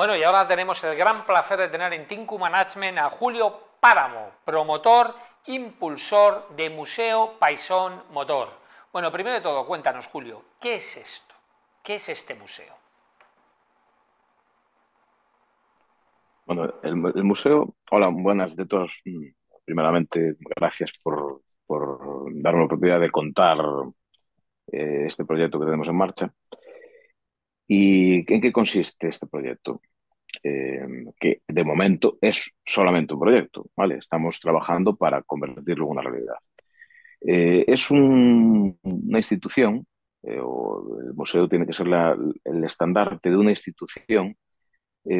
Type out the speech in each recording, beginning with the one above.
Bueno, y ahora tenemos el gran placer de tener en Tinku Management a Julio Páramo, promotor, impulsor de Museo Paisón Motor. Bueno, primero de todo, cuéntanos, Julio, ¿qué es esto? ¿Qué es este museo? Bueno, el, museo, hola, buenas de todos. Mm, primeramente, gracias por, darme la oportunidad de contar eh, este proyecto que tenemos en marcha. ¿Y en qué consiste este proyecto? Eh, que de momento es solamente un proyecto, ¿vale? Estamos trabajando para convertirlo en una realidad. Eh, es una institución, eh, o el museo tiene que ser el estandarte de una institución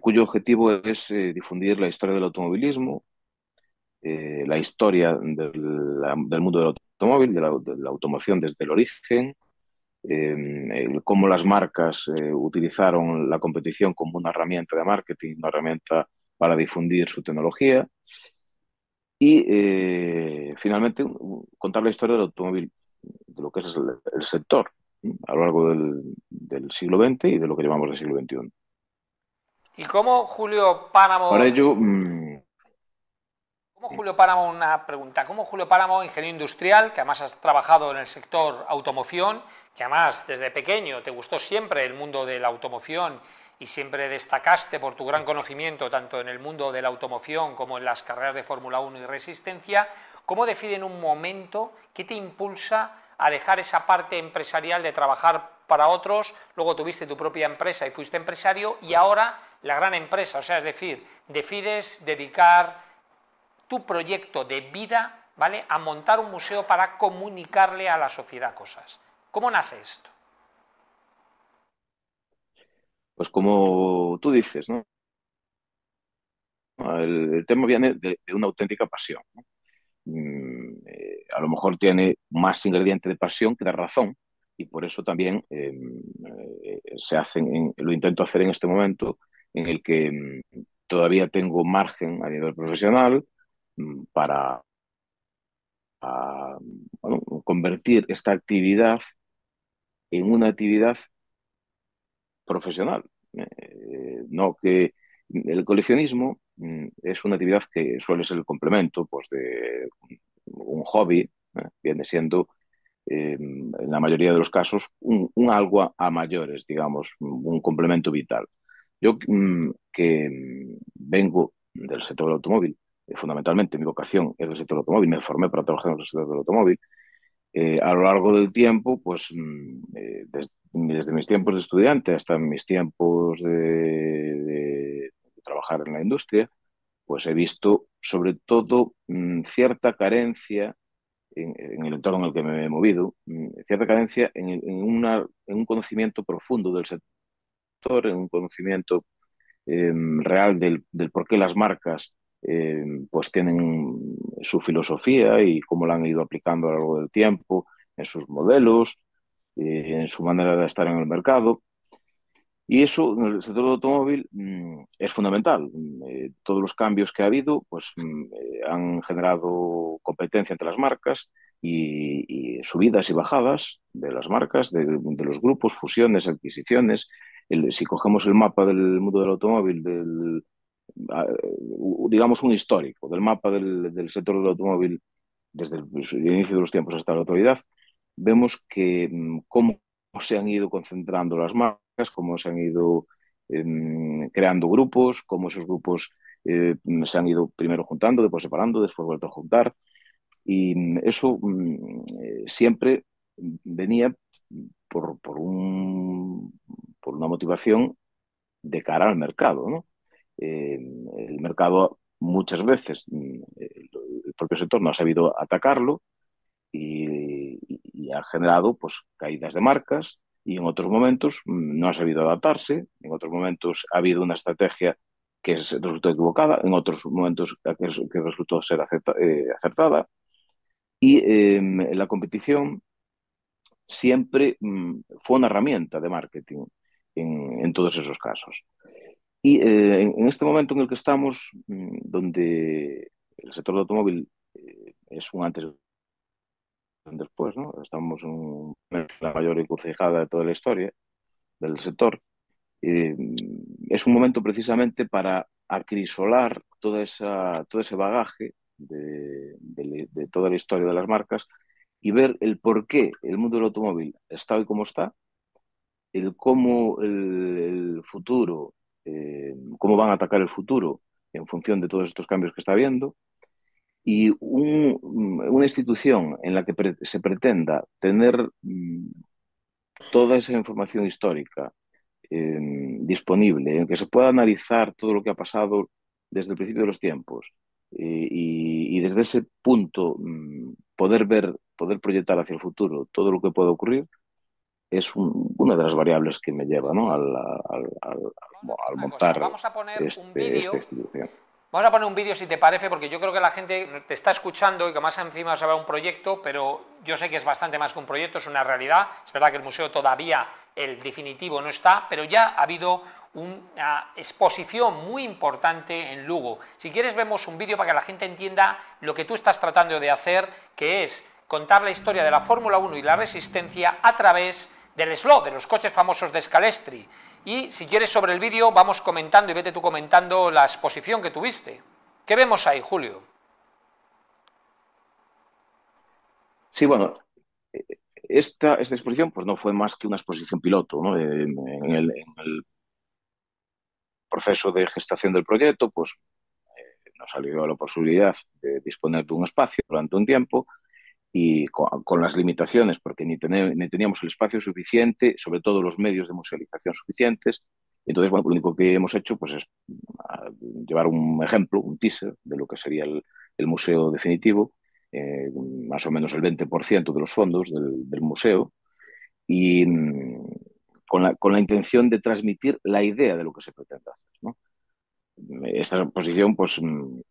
cuyo objetivo es difundir la historia del automovilismo, la historia del, mundo del automóvil, de la automoción desde el origen, eh, cómo las marcas eh, utilizaron la competición como una herramienta de marketing, una herramienta para difundir su tecnología. Y eh, finalmente contar la historia del automóvil, de lo que es el, sector a lo largo del, siglo XX y de lo que llamamos el siglo XXI. ¿Y cómo Julio Páramo... Para ello... Mm, ¿Cómo Julio Páramo, una pregunta, ¿cómo Julio Páramo, ingeniero industrial, que además has trabajado en el sector automoción, que además desde pequeño te gustó siempre el mundo de la automoción y siempre destacaste por tu gran conocimiento tanto en el mundo de la automoción como en las carreras de Fórmula 1 y resistencia, ¿cómo en un momento qué te impulsa a dejar esa parte empresarial de trabajar para otros, luego tuviste tu propia empresa y fuiste empresario y ahora la gran empresa, o sea, es decir, decides dedicar tu proyecto de vida, ¿vale?, a montar un museo para comunicarle a la sociedad cosas. ¿Cómo nace esto? Pues como tú dices. El, tema viene de, una auténtica pasión. Mm, eh, a lo mejor tiene más ingrediente de pasión que de razón y por eso también em, eh, se hacen, lo intento hacer en este momento en el que mm, todavía tengo margen a nivel profesional mm, para convertir esta actividad en una actividad profesional. Eh, no que el coleccionismo mm, es una actividad que suele ser el complemento pues, de un hobby, ¿eh? viene siendo em, en la mayoría de los casos un, algo a, mayores, digamos, un complemento vital. Yo mm, que mm, vengo del sector del automóvil, eh, fundamentalmente mi vocación es el sector del automóvil, me formé para trabajar en el sector del automóvil, eh, a lo largo del tiempo, pues mm, eh, desde, mis tiempos de estudiante hasta mis tiempos de, trabajar en la industria, pues he visto sobre todo mm, cierta carencia en, el entorno en el que me he movido, mm, cierta carencia en, un conocimiento profundo del sector, en un conocimiento em, real del, del por qué las marcas eh, pues tienen su filosofía y cómo la han ido aplicando a lo largo del tiempo en sus modelos, eh, en su manera de estar en el mercado. Y eso en el sector del automóvil mm, es fundamental. Eh, todos los cambios que ha habido pues, mm, han generado competencia entre las marcas y, subidas y bajadas de las marcas, de, los grupos, fusiones, adquisiciones. si cogemos el mapa del mundo del automóvil del, digamos, un histórico del mapa del, sector del automóvil desde el, inicio de los tiempos hasta la actualidad, vemos que mm, cómo se han ido concentrando las marcas, cómo se han ido em, creando grupos, cómo esos grupos eh, se han ido primero juntando, después separando, después vuelto a juntar. Y mm, eso mm, eh, siempre venía por, por, un, por una motivación de cara al mercado, ¿no? Eh, el mercado muchas veces, mm, el propio sector no ha sabido atacarlo y, ha generado pues, caídas de marcas y en otros momentos mm, no ha sabido adaptarse, en otros momentos ha habido una estrategia que resultó equivocada, en otros momentos que, resultó ser eh, acertada. Y em, la competición siempre mm, fue una herramienta de marketing en todos esos casos. Y eh, en, este momento en el que estamos, mm, donde el sector del automóvil eh, es un antes y un después, ¿no? Estamos en la mayor encrucijada de toda la historia del sector. eh, es un momento precisamente para acrisolar toda esa, todo ese bagaje de, toda la historia de las marcas y ver el por qué el mundo del automóvil está hoy como está, el cómo el, futuro, eh, cómo van a atacar el futuro en función de todos estos cambios que está habiendo, y una institución en la que se pretenda tener mm, toda esa información histórica em, disponible, en que se pueda analizar todo lo que ha pasado desde el principio de los tiempos eh, y, desde ese punto mm, poder ver, poder proyectar hacia el futuro todo lo que puede ocurrir, es una de las variables que me lleva ¿no? al, montar Vamos a poner un este, vídeo Vamos a poner un vídeo si te parece, porque yo creo que la gente te está escuchando y que más encima se va un proyecto, pero yo sé que es bastante más que un proyecto, es una realidad. Es verdad que el museo todavía, el definitivo, no está, pero ya ha habido una exposición muy importante en Lugo. Si quieres vemos un vídeo para que la gente entienda lo que tú estás tratando de hacer, que es contar la historia de la Fórmula 1 y la resistencia a través del slot, de los coches famosos de Scalestri. Y si quieres sobre el vídeo, vamos comentando y vete tú comentando la exposición que tuviste. ¿Qué vemos ahí, Julio? Sí, bueno, esta, esta exposición pues no fue más que una exposición piloto. ¿no? En, el, proceso de gestación del proyecto, pues eh, nos salió la posibilidad de disponer de un espacio durante un tiempo y con, las limitaciones, porque ni, ni, teníamos el espacio suficiente, sobre todo los medios de musealización suficientes. Entonces, bueno, lo único que hemos hecho pues, es ah, llevar un ejemplo, un teaser de lo que sería el, el museo definitivo, eh, más o menos el 20% de los fondos del, del museo, y mm, con, la, con, la, intención de transmitir la idea de lo que se pretende hacer. ¿no? Esta posición pues, mm,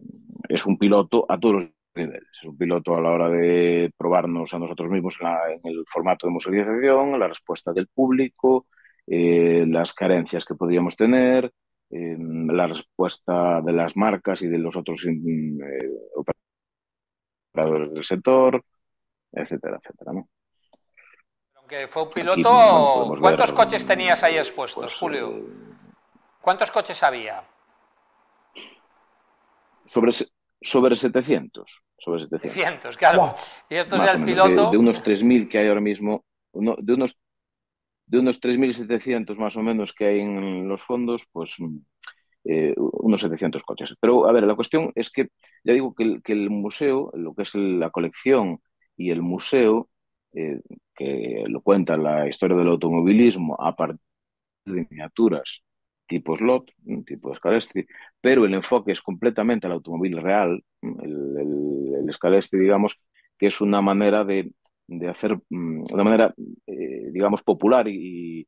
es un piloto a todos los Es un piloto a la hora de probarnos a nosotros mismos en, el formato de musealización, la respuesta del público, eh, las carencias que podríamos tener, eh, la respuesta de las marcas y de los otros mm, eh, operadores del sector, etcétera, etcétera. ¿no? Aunque fue un piloto, ¿cuántos coches tenías ahí expuestos, pues, Julio? ¿Cuántos coches había? Sobre, sobre 700. Sobre 700, claro. Y esto es el piloto. De, unos 3.000 que hay ahora mismo, de unos, de unos 3.700 más o menos que hay en los fondos, pues eh, unos 700 coches. Pero, a ver, la cuestión es que, ya digo que el, que el museo, lo que es la colección y el museo, eh, que lo cuenta la historia del automovilismo a partir de miniaturas tipo slot, tipo Scalestri, pero el enfoque es completamente al automóvil real, el, el, digamos, que es una manera de, de hacer, mm, una manera, eh, digamos, popular y,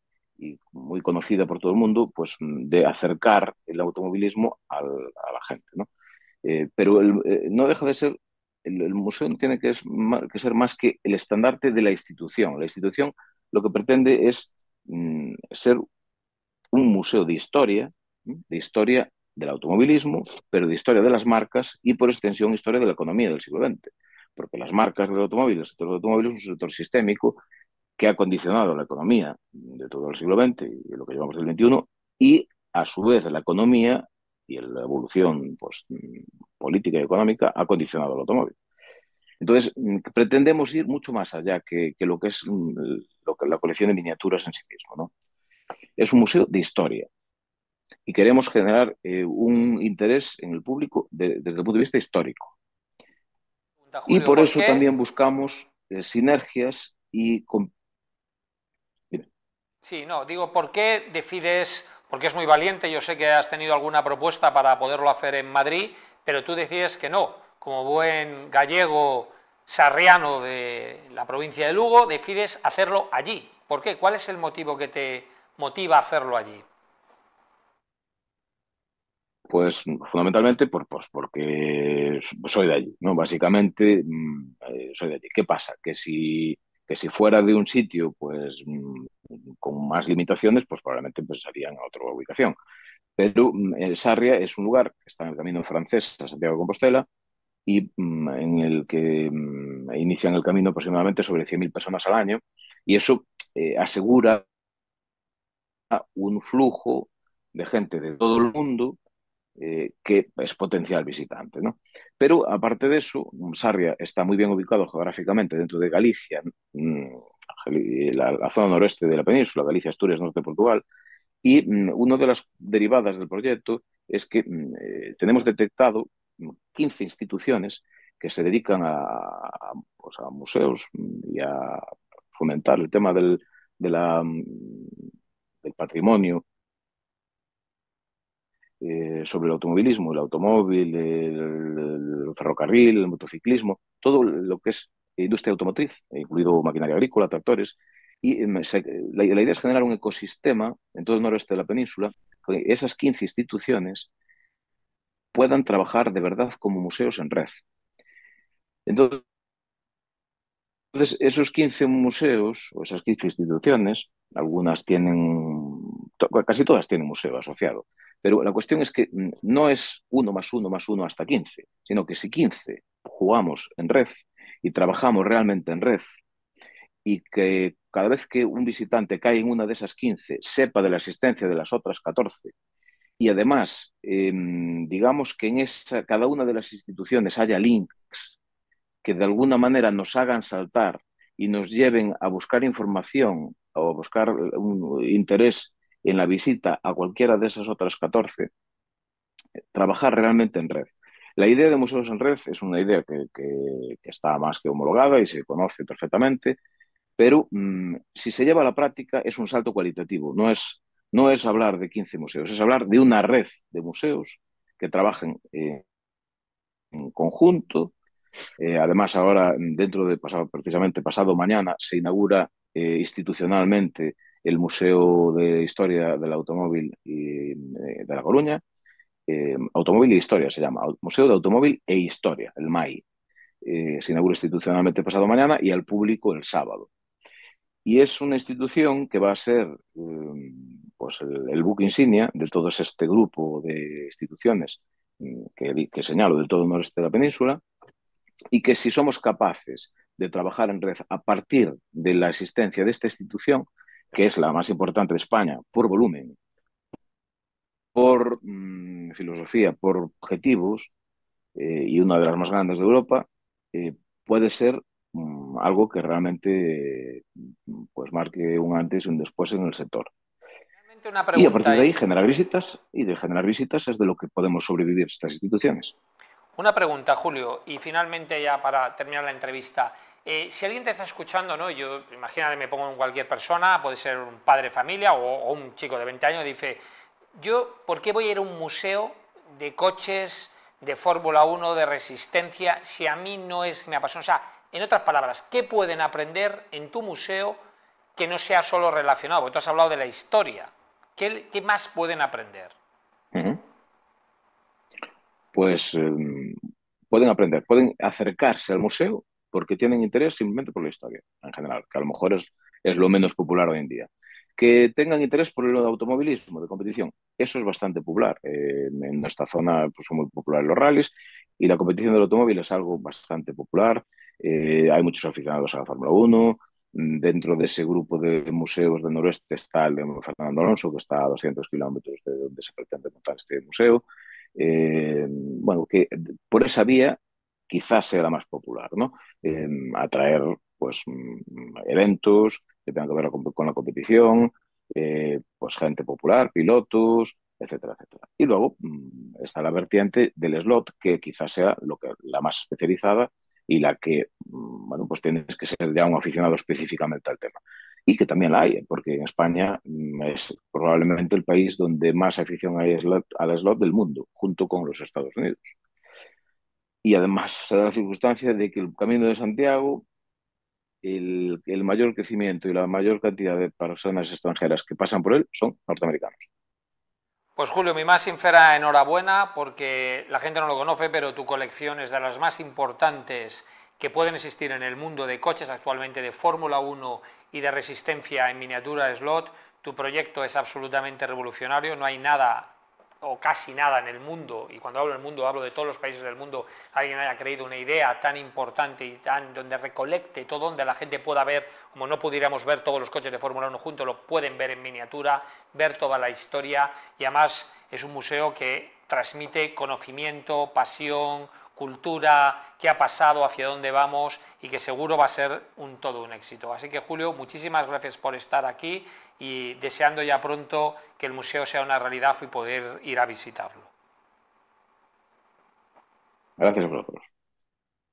muy conocida por todo el mundo, pues de acercar el automovilismo a la gente, ¿no? Eh, pero eh, no deja de ser, el, museo tiene que, que ser más que el estandarte de la institución. La institución lo que pretende es mm, ser un museo de historia, de historia del automovilismo, pero de historia de las marcas y por extensión historia de la economía del siglo XX. Porque las marcas del automóvil, el sector del automóvil es un sector sistémico que ha condicionado la economía de todo el siglo XX y lo que llevamos del XXI y a su vez la economía y la evolución pues, política y económica ha condicionado el automóvil. Entonces, pretendemos ir mucho más allá que, lo que es que, la colección de miniaturas en sí mismo. ¿no? Es un museo de historia y queremos generar eh, un interés en el público desde el punto de vista histórico. y por, eso también buscamos eh, sinergias y... Sí, no, digo, ¿por qué decides, porque es muy valiente, yo sé que has tenido alguna propuesta para poderlo hacer en Madrid, pero tú decides que no, como buen gallego sarriano de la provincia de Lugo, decides hacerlo allí. ¿Por qué? ¿Cuál es el motivo que te, motiva a hacerlo allí? Pues fundamentalmente por, pues, porque soy de allí, ¿no? Básicamente mm, eh, soy de allí. ¿Qué pasa? Que si, que si fuera de un sitio pues mm, con más limitaciones, pues probablemente pensaría en otra ubicación. Pero mm, Sarria es un lugar que está en el camino francés a Santiago de Compostela y en el que inician el camino aproximadamente sobre 100.000 personas al año y eso eh, asegura un flujo de gente de todo el mundo eh, que es potencial visitante. ¿no? Pero aparte de eso, Sarria está muy bien ubicado geográficamente dentro de Galicia, mm, la, zona noreste de la península, Galicia, Asturias, norte de Portugal, y mm, una de las derivadas del proyecto es que mm, eh, tenemos detectado 15 instituciones que se dedican a, pues, a museos y a fomentar el tema del, de la, del patrimonio eh, sobre el automovilismo, el automóvil, el, ferrocarril, el motociclismo, todo lo que es industria automotriz, incluido maquinaria agrícola, tractores. Y eh, la, idea es generar un ecosistema en todo el noroeste de la península, que esas 15 instituciones puedan trabajar de verdad como museos en red. Entonces, esos 15 museos o esas 15 instituciones, algunas tienen, casi todas tienen museo asociado, pero la cuestión es que mm, no es uno más uno más uno hasta 15, sino que si 15 jugamos en red y trabajamos realmente en red y que cada vez que un visitante cae en una de esas 15 sepa de la existencia de las otras 14 y además em, digamos que en esa, cada una de las instituciones haya links que de alguna manera nos hagan saltar y nos lleven a buscar información o a buscar un interés en la visita a cualquiera de esas otras 14, trabajar realmente en red. La idea de museos en red es una idea que, está más que homologada y se conoce perfectamente, pero mm, si se lleva a la práctica es un salto cualitativo, no es, no es hablar de 15 museos, es hablar de una red de museos que trabajen en conjunto. Eh, además, ahora, dentro de pasado, precisamente pasado mañana, se inaugura eh, institucionalmente el Museo de Historia del Automóvil y, eh, de La Coruña, eh, Automóvil e Historia se llama, Museo de Automóvil e Historia, el MAI. Eh, se inaugura institucionalmente pasado mañana y al público el sábado. Y es una institución que va a ser pues el, buque insignia de todo este grupo de instituciones que, que señalo de todo el noreste de la península y que si somos capaces de trabajar en red a partir de la existencia de esta institución, que es la más importante de España por volumen, por mm, filosofía, por objetivos, eh, y una de las más grandes de Europa, eh, puede ser mm, algo que realmente pues marque un antes y un después en el sector. y a partir de ahí generar visitas, y de generar visitas es de lo que podemos sobrevivir estas instituciones. Una pregunta, Julio, y finalmente ya para terminar la entrevista. Eh, si alguien te está escuchando, ¿no? yo imagínate, me pongo en cualquier persona, puede ser un padre de familia o, un chico de 20 años, dice, yo, ¿por qué voy a ir a un museo de coches, de Fórmula 1, de resistencia, si a mí no es mi apasiona? O sea, en otras palabras, ¿qué pueden aprender en tu museo que no sea solo relacionado? Porque tú has hablado de la historia. ¿Qué, más pueden aprender? Pues em, pueden aprender, pueden acercarse al museo porque tienen interés simplemente por la historia en general, que a lo mejor es, es lo menos popular hoy en día. Que tengan interés por el automovilismo de competición, eso es bastante popular. Eh, en esta zona pues, son muy populares los rallies y la competición del automóvil es algo bastante popular. Eh, hay muchos aficionados a la Fórmula 1. Dentro de ese grupo de museos del noroeste está el de Fernando Alonso, que está a 200 kilómetros de donde se pretende montar este museo. Eh, bueno, que por esa vía quizás sea la más popular, ¿no? atraer pues mm, eventos que tengan que ver con, la competición, eh, pues gente popular, pilotos, etcétera, etcétera. Y luego mm, está la vertiente del slot, que quizás sea lo que, la más especializada y la que, mm, bueno, pues tienes que ser ya un aficionado específicamente al tema. Y que también la hay, porque en España es probablemente el país donde más afición hay al slot del mundo, junto con los Estados Unidos. Y además se da la circunstancia de que el Camino de Santiago, el, mayor crecimiento y la mayor cantidad de personas extranjeras que pasan por él son norteamericanos. Pues Julio, mi más sincera enhorabuena porque la gente no lo conoce, pero tu colección es de las más importantes que pueden existir en el mundo de coches actualmente de Fórmula 1 y de resistencia en miniatura slot. Tu proyecto es absolutamente revolucionario, no hay nada o casi nada en el mundo, y cuando hablo del mundo hablo de todos los países del mundo, alguien haya creído una idea tan importante y tan donde recolecte todo, donde la gente pueda ver como no pudiéramos ver todos los coches de Fórmula 1 juntos, lo pueden ver en miniatura, ver toda la historia y además es un museo que transmite conocimiento, pasión, cultura, qué ha pasado, hacia dónde vamos y que seguro va a ser un todo un éxito. Así que Julio, muchísimas gracias por estar aquí y deseando ya pronto que el museo sea una realidad y poder ir a visitarlo. Gracias a vosotros.